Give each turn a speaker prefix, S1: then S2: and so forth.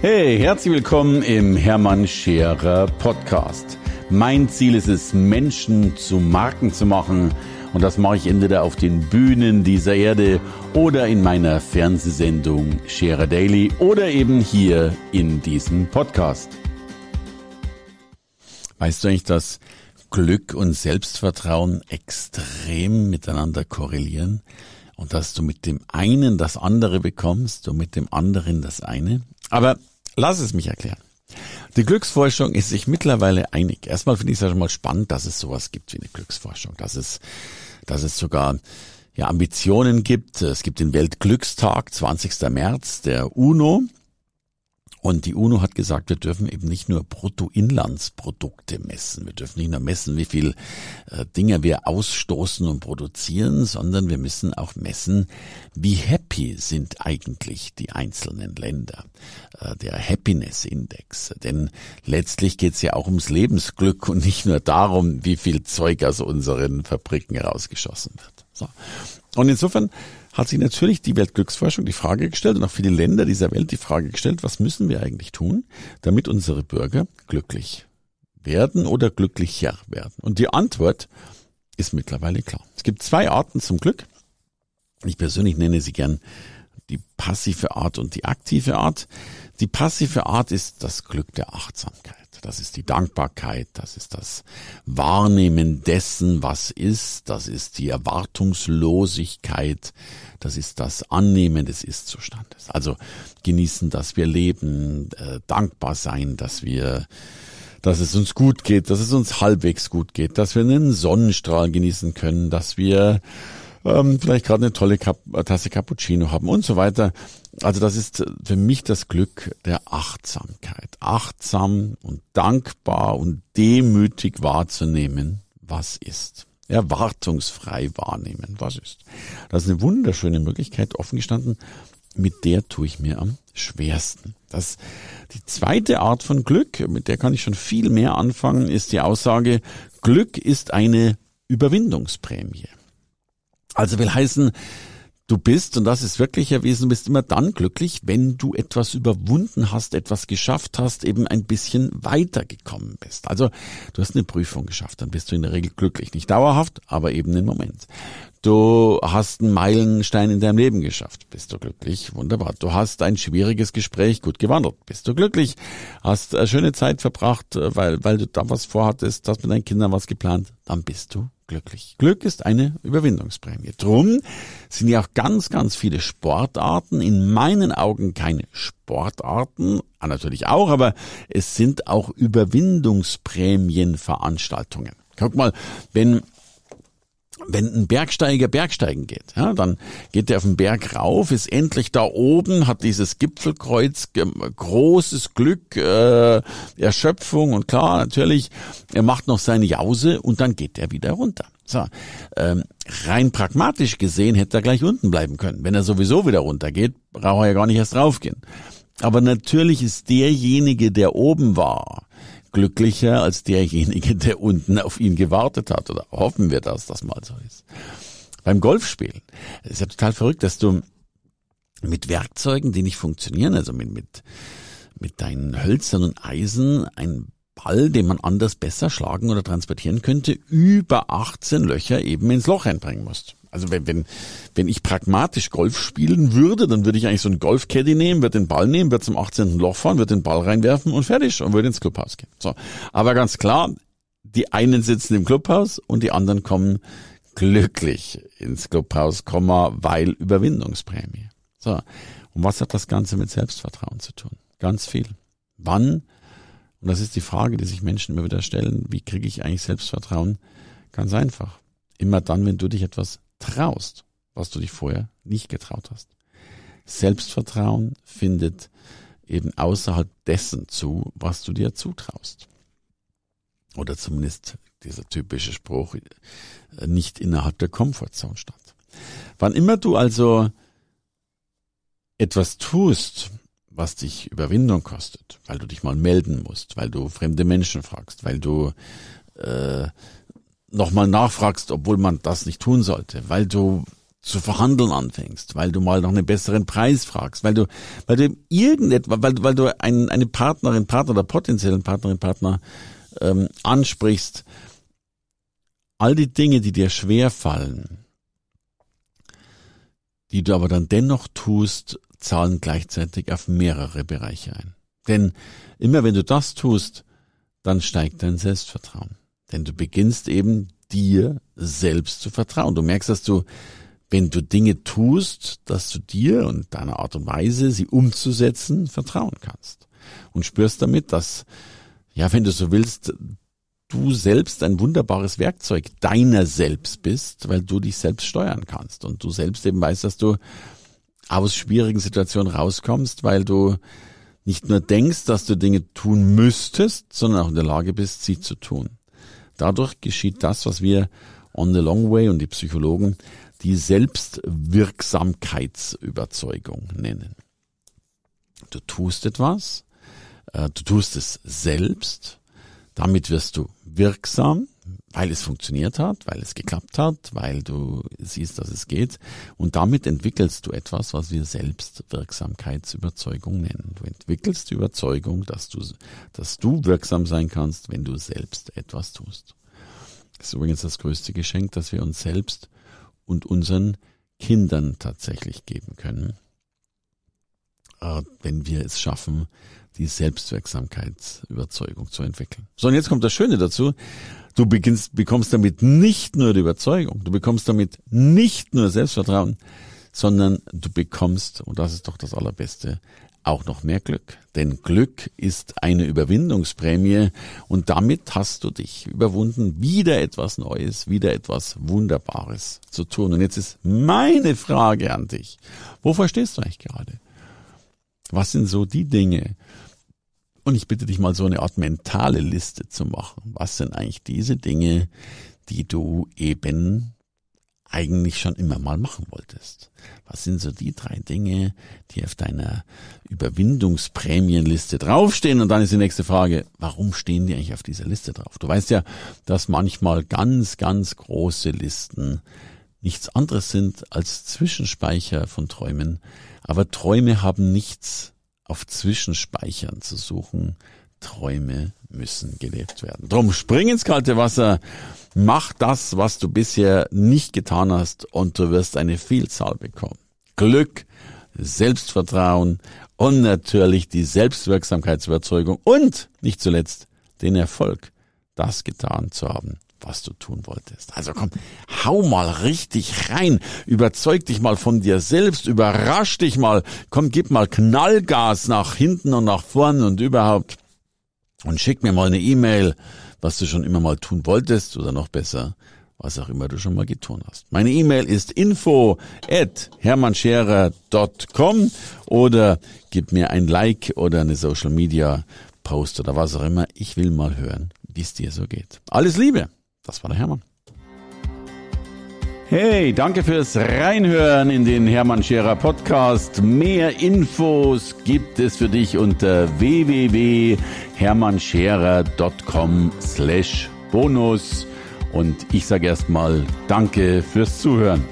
S1: Hey, herzlich willkommen im Hermann Scherer Podcast. Mein Ziel ist es, Menschen zu Marken zu machen. Und das mache ich entweder auf den Bühnen dieser Erde oder in meiner Fernsehsendung Scherer Daily oder eben hier in diesem Podcast. Weißt du eigentlich, dass Glück und Selbstvertrauen extrem miteinander korrelieren? Und dass du mit dem einen das andere bekommst und mit dem anderen das eine? Aber lass es mich erklären. Die Glücksforschung ist sich mittlerweile einig. Erstmal finde ich es ja schon mal spannend, dass es sowas gibt wie eine Glücksforschung, dass es, dass es sogar ja, Ambitionen gibt. Es gibt den Weltglückstag, 20. März der UNO. Und die UNO hat gesagt, wir dürfen eben nicht nur Bruttoinlandsprodukte messen. Wir dürfen nicht nur messen, wie viel äh, Dinge wir ausstoßen und produzieren, sondern wir müssen auch messen, wie happy sind eigentlich die einzelnen Länder. Äh, der Happiness Index. Denn letztlich geht es ja auch ums Lebensglück und nicht nur darum, wie viel Zeug aus unseren Fabriken rausgeschossen wird. So. Und insofern hat sich natürlich die Weltglücksforschung die Frage gestellt und auch viele Länder dieser Welt die Frage gestellt, was müssen wir eigentlich tun, damit unsere Bürger glücklich werden oder glücklicher werden? Und die Antwort ist mittlerweile klar. Es gibt zwei Arten zum Glück. Ich persönlich nenne sie gern die passive Art und die aktive Art. Die passive Art ist das Glück der Achtsamkeit. Das ist die Dankbarkeit, das ist das Wahrnehmen dessen, was ist, das ist die Erwartungslosigkeit, das ist das Annehmen des Ist-Zustandes. Also genießen, dass wir leben, äh, dankbar sein, dass wir dass es uns gut geht, dass es uns halbwegs gut geht, dass wir einen Sonnenstrahl genießen können, dass wir ähm, vielleicht gerade eine tolle Kap Tasse Cappuccino haben und so weiter. Also das ist für mich das Glück der Achtsamkeit. Achtsam und dankbar und demütig wahrzunehmen, was ist. Erwartungsfrei wahrnehmen, was ist. Das ist eine wunderschöne Möglichkeit, offen gestanden, mit der tue ich mir am schwersten. Das, die zweite Art von Glück, mit der kann ich schon viel mehr anfangen, ist die Aussage, Glück ist eine Überwindungsprämie. Also will heißen, Du bist, und das ist wirklich erwiesen, bist immer dann glücklich, wenn du etwas überwunden hast, etwas geschafft hast, eben ein bisschen weitergekommen bist. Also du hast eine Prüfung geschafft, dann bist du in der Regel glücklich. Nicht dauerhaft, aber eben im Moment. Du hast einen Meilenstein in deinem Leben geschafft, bist du glücklich, wunderbar. Du hast ein schwieriges Gespräch gut gewandelt, bist du glücklich. Hast eine schöne Zeit verbracht, weil, weil du da was vorhattest, hast mit deinen Kindern was geplant, dann bist du glücklich. Glück ist eine Überwindungsprämie. Drum sind ja auch ganz, ganz viele Sportarten in meinen Augen keine Sportarten, ah, natürlich auch, aber es sind auch Überwindungsprämienveranstaltungen. Guck mal, wenn wenn ein Bergsteiger Bergsteigen geht, ja, dann geht er auf den Berg rauf, ist endlich da oben, hat dieses Gipfelkreuz, großes Glück, äh, Erschöpfung und klar, natürlich, er macht noch seine Jause und dann geht er wieder runter. So, ähm, rein pragmatisch gesehen hätte er gleich unten bleiben können. Wenn er sowieso wieder runtergeht, braucht er ja gar nicht erst raufgehen. Aber natürlich ist derjenige, der oben war, glücklicher als derjenige, der unten auf ihn gewartet hat. Oder hoffen wir, dass das mal so ist. Beim Golfspielen ist ja total verrückt, dass du mit Werkzeugen, die nicht funktionieren, also mit, mit, mit deinen Hölzern und Eisen, ein Ball, den man anders besser schlagen oder transportieren könnte, über 18 Löcher eben ins Loch einbringen musst. Also wenn, wenn, wenn ich pragmatisch Golf spielen würde, dann würde ich eigentlich so einen Golfcaddy nehmen, würde den Ball nehmen, würde zum 18. Loch fahren, würde den Ball reinwerfen und fertig und würde ins Clubhaus gehen. So. Aber ganz klar, die einen sitzen im Clubhaus und die anderen kommen glücklich ins Clubhaus, weil Überwindungsprämie. So. Und was hat das Ganze mit Selbstvertrauen zu tun? Ganz viel. Wann, und das ist die Frage, die sich Menschen immer wieder stellen, wie kriege ich eigentlich Selbstvertrauen? Ganz einfach. Immer dann, wenn du dich etwas traust, was du dich vorher nicht getraut hast. Selbstvertrauen findet eben außerhalb dessen zu, was du dir zutraust. Oder zumindest dieser typische Spruch, äh, nicht innerhalb der Komfortzone statt. Wann immer du also etwas tust, was dich Überwindung kostet, weil du dich mal melden musst, weil du fremde Menschen fragst, weil du äh, nochmal nachfragst, obwohl man das nicht tun sollte, weil du zu verhandeln anfängst, weil du mal noch einen besseren Preis fragst, weil du, weil du irgendetwas, weil, weil du ein, eine Partnerin, Partner oder potenziellen Partnerin, Partner ähm, ansprichst, all die Dinge, die dir schwer fallen, die du aber dann dennoch tust, zahlen gleichzeitig auf mehrere Bereiche ein. Denn immer wenn du das tust, dann steigt dein Selbstvertrauen. Denn du beginnst eben dir selbst zu vertrauen. Du merkst, dass du, wenn du Dinge tust, dass du dir und deiner Art und Weise, sie umzusetzen, vertrauen kannst. Und spürst damit, dass, ja, wenn du so willst, du selbst ein wunderbares Werkzeug deiner selbst bist, weil du dich selbst steuern kannst und du selbst eben weißt, dass du aus schwierigen Situationen rauskommst, weil du nicht nur denkst, dass du Dinge tun müsstest, sondern auch in der Lage bist, sie zu tun. Dadurch geschieht das, was wir on the long way und die Psychologen die Selbstwirksamkeitsüberzeugung nennen. Du tust etwas, äh, du tust es selbst, damit wirst du wirksam, weil es funktioniert hat, weil es geklappt hat, weil du siehst, dass es geht. Und damit entwickelst du etwas, was wir Selbstwirksamkeitsüberzeugung nennen. Du entwickelst die Überzeugung, dass du, dass du wirksam sein kannst, wenn du selbst etwas tust. Das ist übrigens das größte Geschenk, das wir uns selbst und unseren Kindern tatsächlich geben können, äh, wenn wir es schaffen, die Selbstwirksamkeitsüberzeugung zu entwickeln. So, und jetzt kommt das Schöne dazu. Du beginnst, bekommst damit nicht nur die Überzeugung, du bekommst damit nicht nur Selbstvertrauen, sondern du bekommst, und das ist doch das Allerbeste, auch noch mehr Glück. Denn Glück ist eine Überwindungsprämie und damit hast du dich überwunden, wieder etwas Neues, wieder etwas Wunderbares zu tun. Und jetzt ist meine Frage an dich. Wovor stehst du eigentlich gerade? Was sind so die Dinge, und ich bitte dich mal so eine Art mentale Liste zu machen. Was sind eigentlich diese Dinge, die du eben eigentlich schon immer mal machen wolltest? Was sind so die drei Dinge, die auf deiner Überwindungsprämienliste draufstehen? Und dann ist die nächste Frage, warum stehen die eigentlich auf dieser Liste drauf? Du weißt ja, dass manchmal ganz, ganz große Listen nichts anderes sind als Zwischenspeicher von Träumen. Aber Träume haben nichts auf Zwischenspeichern zu suchen. Träume müssen gelebt werden. Drum spring ins kalte Wasser, mach das, was du bisher nicht getan hast und du wirst eine Vielzahl bekommen. Glück, Selbstvertrauen und natürlich die Selbstwirksamkeitsüberzeugung und nicht zuletzt den Erfolg, das getan zu haben, was du tun wolltest. Also komm, hau mal richtig rein, überzeug dich mal von dir selbst, überrasch dich mal, komm, gib mal Knallgas nach hinten und nach vorn und überhaupt und schick mir mal eine E-Mail, was du schon immer mal tun wolltest oder noch besser, was auch immer du schon mal getan hast. Meine E-Mail ist info at hermannscherer.com oder gib mir ein Like oder eine Social Media Post oder was auch immer. Ich will mal hören, wie es dir so geht. Alles Liebe! Das war der Hermann. Hey, danke fürs Reinhören in den Hermann Scherer Podcast. Mehr Infos gibt es für dich unter www.hermannscherer.com slash bonus. Und ich sage erstmal Danke fürs Zuhören.